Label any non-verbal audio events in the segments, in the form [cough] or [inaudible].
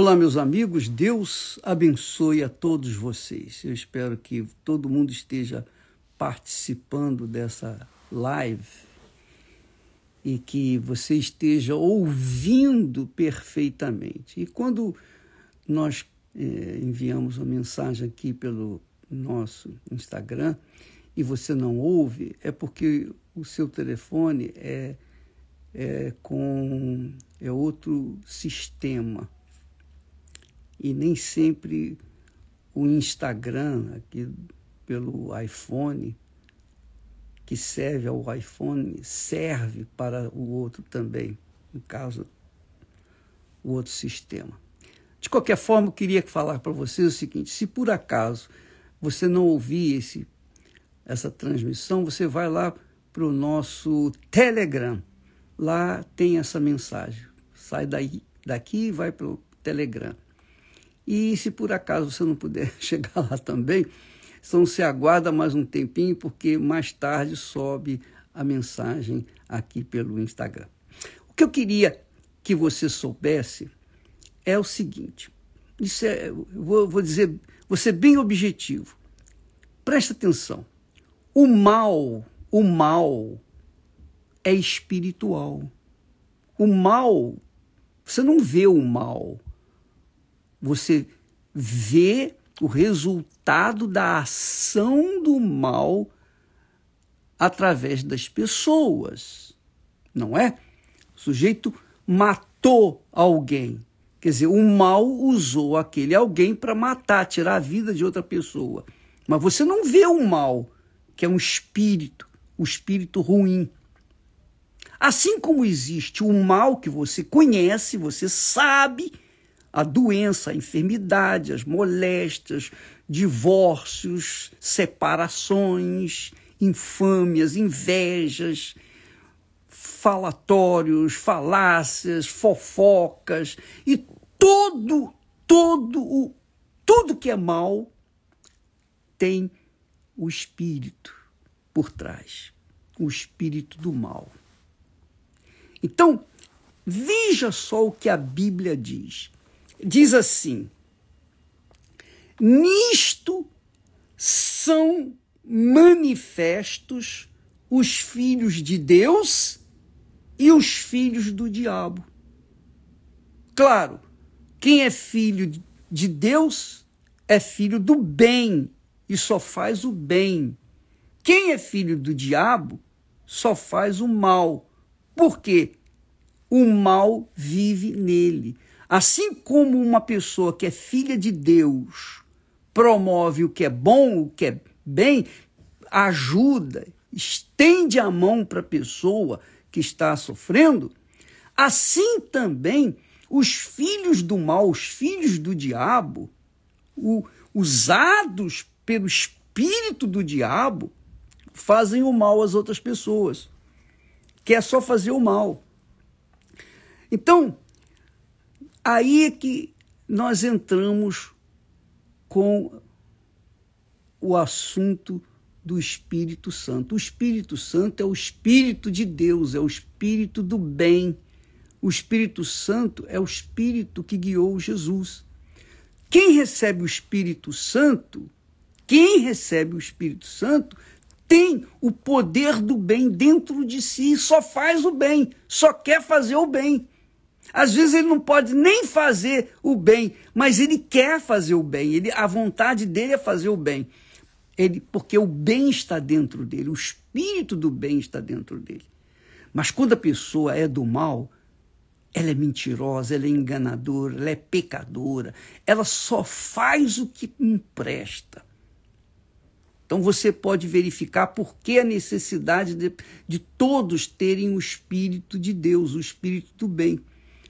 Olá, meus amigos, Deus abençoe a todos vocês. Eu espero que todo mundo esteja participando dessa live e que você esteja ouvindo perfeitamente. E quando nós eh, enviamos uma mensagem aqui pelo nosso Instagram e você não ouve, é porque o seu telefone é, é com é outro sistema e nem sempre o Instagram aqui pelo iPhone que serve ao iPhone serve para o outro também, no caso o outro sistema. De qualquer forma, eu queria falar para vocês o seguinte: se por acaso você não ouvir esse, essa transmissão, você vai lá para o nosso Telegram. Lá tem essa mensagem. Sai daí, daqui e vai para o Telegram. E se por acaso você não puder [laughs] chegar lá também, então se aguarda mais um tempinho, porque mais tarde sobe a mensagem aqui pelo Instagram. O que eu queria que você soubesse é o seguinte: isso é, vou, vou dizer, vou ser bem objetivo. Presta atenção. O mal, o mal é espiritual. O mal, você não vê o mal, você vê o resultado da ação do mal através das pessoas, não é? O sujeito matou alguém. Quer dizer, o mal usou aquele alguém para matar, tirar a vida de outra pessoa. Mas você não vê o mal, que é um espírito, o um espírito ruim. Assim como existe o mal que você conhece, você sabe a doença, a enfermidade, as moléstias, divórcios, separações, infâmias, invejas, falatórios, falácias, fofocas e todo, todo o tudo que é mal tem o espírito por trás, o espírito do mal. Então, veja só o que a Bíblia diz diz assim: Nisto são manifestos os filhos de Deus e os filhos do diabo. Claro, quem é filho de Deus é filho do bem e só faz o bem. Quem é filho do diabo só faz o mal. Por quê? O mal vive nele. Assim como uma pessoa que é filha de Deus promove o que é bom, o que é bem, ajuda, estende a mão para a pessoa que está sofrendo, assim também os filhos do mal, os filhos do diabo, o, usados pelo espírito do diabo, fazem o mal às outras pessoas, que é só fazer o mal. Então, Aí é que nós entramos com o assunto do Espírito Santo. O Espírito Santo é o Espírito de Deus, é o Espírito do bem. O Espírito Santo é o Espírito que guiou Jesus. Quem recebe o Espírito Santo, quem recebe o Espírito Santo, tem o poder do bem dentro de si, só faz o bem, só quer fazer o bem. Às vezes ele não pode nem fazer o bem, mas ele quer fazer o bem. Ele, a vontade dele é fazer o bem. Ele, porque o bem está dentro dele, o espírito do bem está dentro dele. Mas quando a pessoa é do mal, ela é mentirosa, ela é enganadora, ela é pecadora, ela só faz o que empresta. Então você pode verificar por que a necessidade de, de todos terem o Espírito de Deus, o Espírito do bem.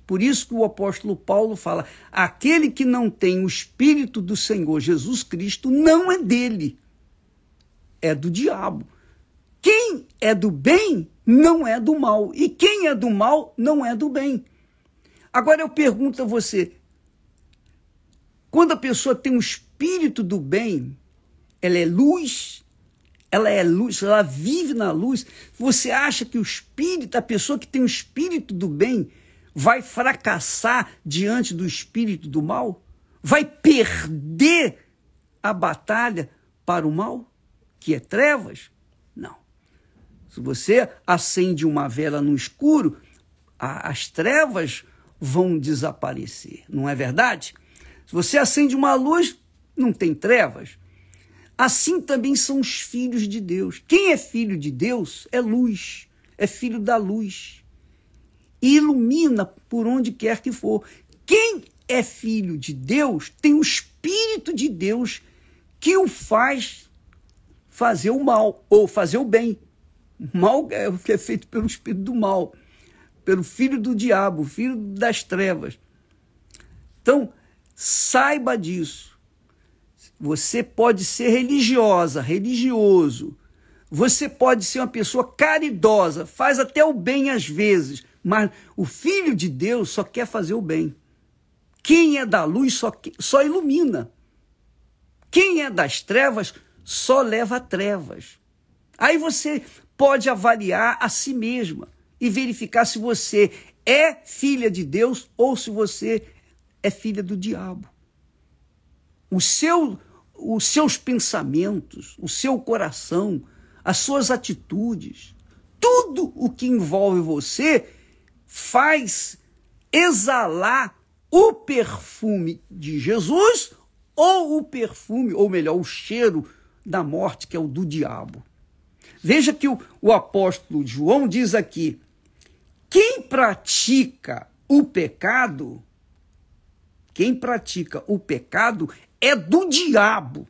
Por isso que o apóstolo Paulo fala: aquele que não tem o Espírito do Senhor Jesus Cristo não é dele, é do diabo. Quem é do bem não é do mal, e quem é do mal não é do bem. Agora eu pergunto a você: quando a pessoa tem o espírito do bem, ela é luz, ela é luz, ela vive na luz. Você acha que o espírito, a pessoa que tem o espírito do bem, vai fracassar diante do espírito do mal? Vai perder a batalha para o mal, que é trevas? Não. Se você acende uma vela no escuro, a, as trevas vão desaparecer, não é verdade? Se você acende uma luz, não tem trevas. Assim também são os filhos de Deus. Quem é filho de Deus é luz, é filho da luz. Ilumina por onde quer que for. Quem é filho de Deus tem o Espírito de Deus que o faz fazer o mal ou fazer o bem. Mal é o que é feito pelo Espírito do mal, pelo filho do diabo, filho das trevas. Então, saiba disso. Você pode ser religiosa, religioso. Você pode ser uma pessoa caridosa, faz até o bem às vezes, mas o filho de Deus só quer fazer o bem. Quem é da luz só, só ilumina. Quem é das trevas só leva trevas. Aí você pode avaliar a si mesma e verificar se você é filha de Deus ou se você é filha do diabo. O seu os seus pensamentos, o seu coração, as suas atitudes, tudo o que envolve você faz exalar o perfume de Jesus ou o perfume, ou melhor, o cheiro da morte, que é o do diabo. Veja que o, o apóstolo João diz aqui: quem pratica o pecado, quem pratica o pecado é do diabo.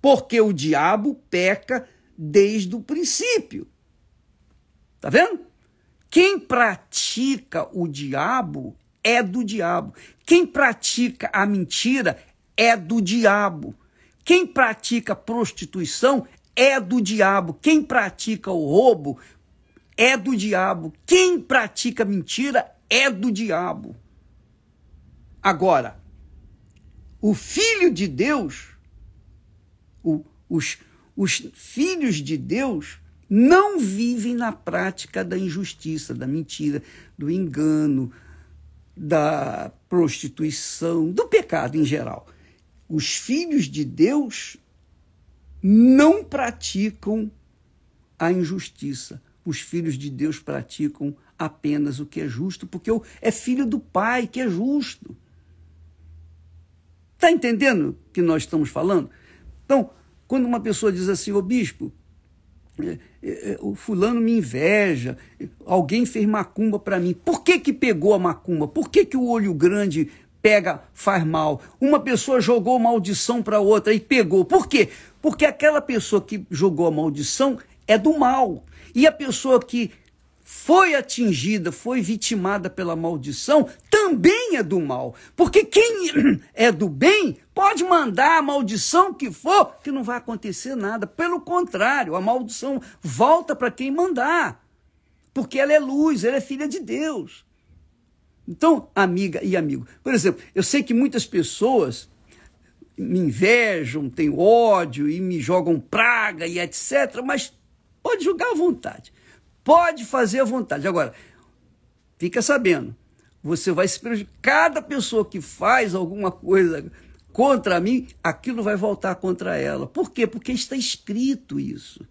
Porque o diabo peca desde o princípio. Tá vendo? Quem pratica o diabo é do diabo. Quem pratica a mentira é do diabo. Quem pratica prostituição é do diabo. Quem pratica o roubo é do diabo. Quem pratica mentira é do diabo. Agora, o Filho de Deus, o, os, os filhos de Deus, não vivem na prática da injustiça, da mentira, do engano, da prostituição, do pecado em geral. Os filhos de Deus não praticam a injustiça. Os filhos de Deus praticam apenas o que é justo, porque é filho do Pai que é justo. Está entendendo o que nós estamos falando? Então, quando uma pessoa diz assim, ô bispo, o fulano me inveja, alguém fez macumba para mim. Por que, que pegou a macumba? Por que, que o olho grande pega, faz mal? Uma pessoa jogou maldição para outra e pegou. Por quê? Porque aquela pessoa que jogou a maldição é do mal. E a pessoa que foi atingida, foi vitimada pela maldição, também é do mal. Porque quem [clears throat] é do bem pode mandar a maldição que for, que não vai acontecer nada. Pelo contrário, a maldição volta para quem mandar. Porque ela é luz, ela é filha de Deus. Então, amiga e amigo, por exemplo, eu sei que muitas pessoas me invejam, têm ódio e me jogam praga e etc., mas pode julgar à vontade. Pode fazer à vontade. Agora, fica sabendo, você vai se prejudicar. Cada pessoa que faz alguma coisa contra mim, aquilo vai voltar contra ela. Por quê? Porque está escrito isso.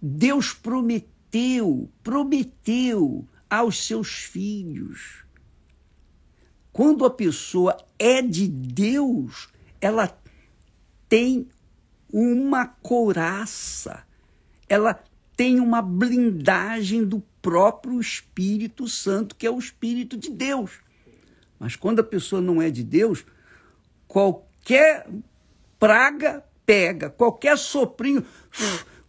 Deus prometeu, prometeu aos seus filhos. Quando a pessoa é de Deus, ela tem uma couraça, ela tem uma blindagem do próprio Espírito Santo, que é o Espírito de Deus. Mas quando a pessoa não é de Deus, qualquer praga pega, qualquer soprinho,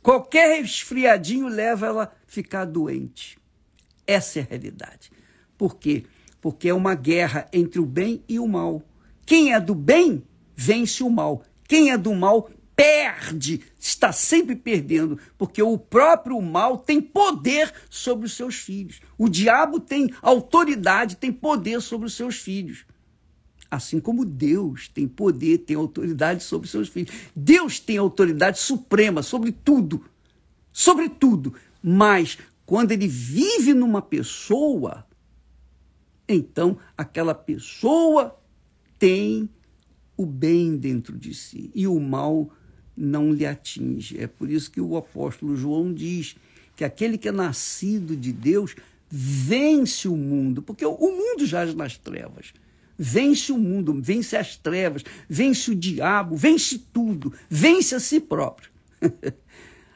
qualquer resfriadinho leva ela a ficar doente. Essa é a realidade. Por quê? Porque é uma guerra entre o bem e o mal. Quem é do bem vence o mal. Quem é do mal perde, está sempre perdendo, porque o próprio mal tem poder sobre os seus filhos. O diabo tem autoridade, tem poder sobre os seus filhos. Assim como Deus tem poder, tem autoridade sobre os seus filhos. Deus tem autoridade suprema sobre tudo. Sobre tudo. Mas quando ele vive numa pessoa, então aquela pessoa tem o bem dentro de si e o mal não lhe atinge. É por isso que o apóstolo João diz que aquele que é nascido de Deus vence o mundo, porque o mundo jaz nas trevas. Vence o mundo, vence as trevas, vence o diabo, vence tudo, vence a si próprio. [laughs]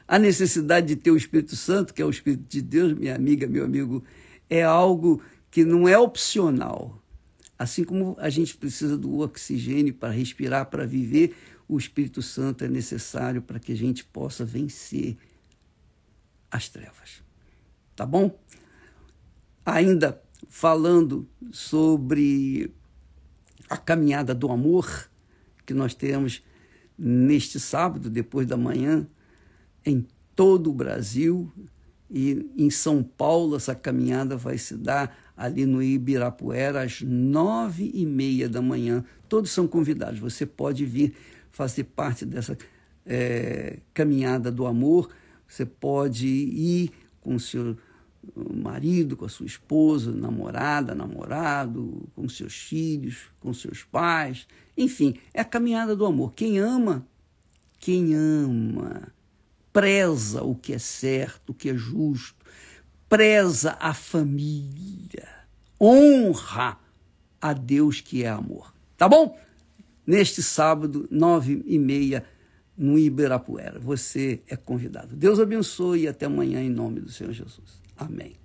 a necessidade de ter o Espírito Santo, que é o Espírito de Deus, minha amiga, meu amigo, é algo que não é opcional. Assim como a gente precisa do oxigênio para respirar, para viver, o Espírito Santo é necessário para que a gente possa vencer as trevas. Tá bom? Ainda falando sobre a caminhada do amor que nós temos neste sábado, depois da manhã, em todo o Brasil e em São Paulo essa caminhada vai se dar ali no Ibirapuera às nove e meia da manhã. Todos são convidados. Você pode vir fazer parte dessa é, caminhada do amor. Você pode ir com o seu marido, com a sua esposa, namorada, namorado, com seus filhos, com seus pais. Enfim, é a caminhada do amor. Quem ama, quem ama, preza o que é certo, o que é justo, preza a família, honra a Deus que é amor. Tá bom? Neste sábado, nove e meia, no Ibirapuera. Você é convidado. Deus abençoe e até amanhã em nome do Senhor Jesus. Amém.